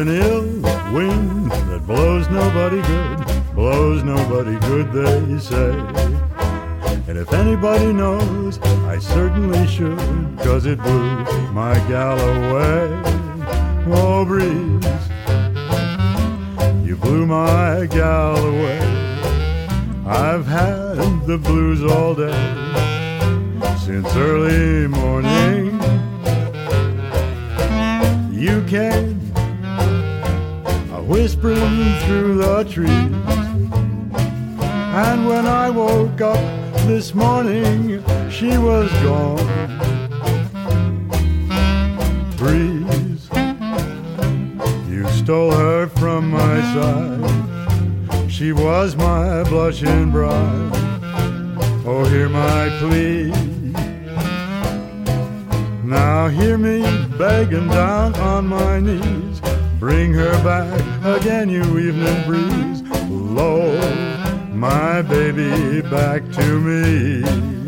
an ill wind that blows nobody good, blows nobody good, they say. And if anybody knows, I certainly should, cause it blew my gal away. Oh, breeze, you blew my gal away. I've had the blues all day since early morning. You came whispering through the trees, and when I woke up this morning, she was gone. Breeze, you stole her from my side. She was my blushing bride. Oh, hear my plea. Now hear me begging down on my knees. Bring her back again, you evening breeze. Blow my baby back to me.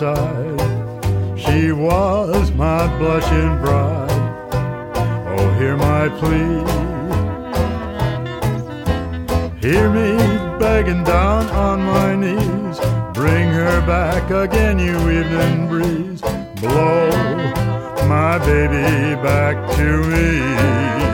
Side. She was my blushing bride. Oh, hear my plea. Hear me begging down on my knees. Bring her back again, you evening breeze. Blow my baby back to me.